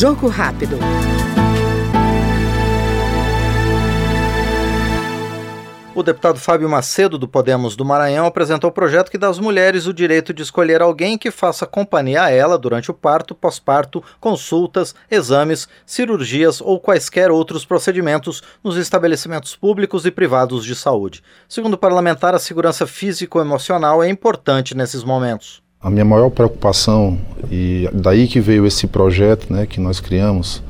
Jogo rápido. O deputado Fábio Macedo, do Podemos do Maranhão, apresentou o projeto que dá às mulheres o direito de escolher alguém que faça companhia a ela durante o parto, pós-parto, consultas, exames, cirurgias ou quaisquer outros procedimentos nos estabelecimentos públicos e privados de saúde. Segundo o parlamentar, a segurança físico-emocional é importante nesses momentos. A minha maior preocupação, e daí que veio esse projeto né, que nós criamos,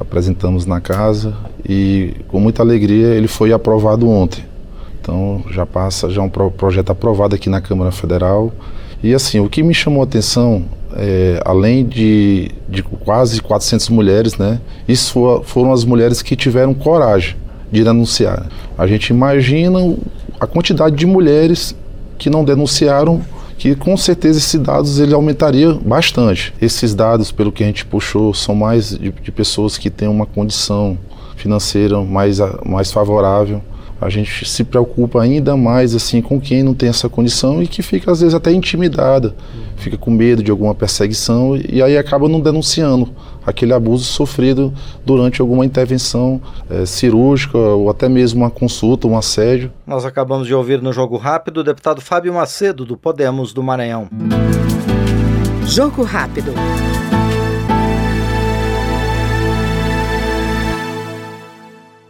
apresentamos na casa e com muita alegria ele foi aprovado ontem. Então já passa, já é um projeto aprovado aqui na Câmara Federal. E assim, o que me chamou a atenção, é, além de, de quase 400 mulheres, né, isso foram as mulheres que tiveram coragem de denunciar. A gente imagina a quantidade de mulheres que não denunciaram, que com certeza esses dados ele aumentaria bastante. Esses dados, pelo que a gente puxou, são mais de, de pessoas que têm uma condição financeira mais, mais favorável a gente se preocupa ainda mais assim com quem não tem essa condição e que fica às vezes até intimidada, fica com medo de alguma perseguição e aí acaba não denunciando aquele abuso sofrido durante alguma intervenção é, cirúrgica ou até mesmo uma consulta, um assédio. Nós acabamos de ouvir no Jogo Rápido o deputado Fábio Macedo, do Podemos do Maranhão. Jogo Rápido.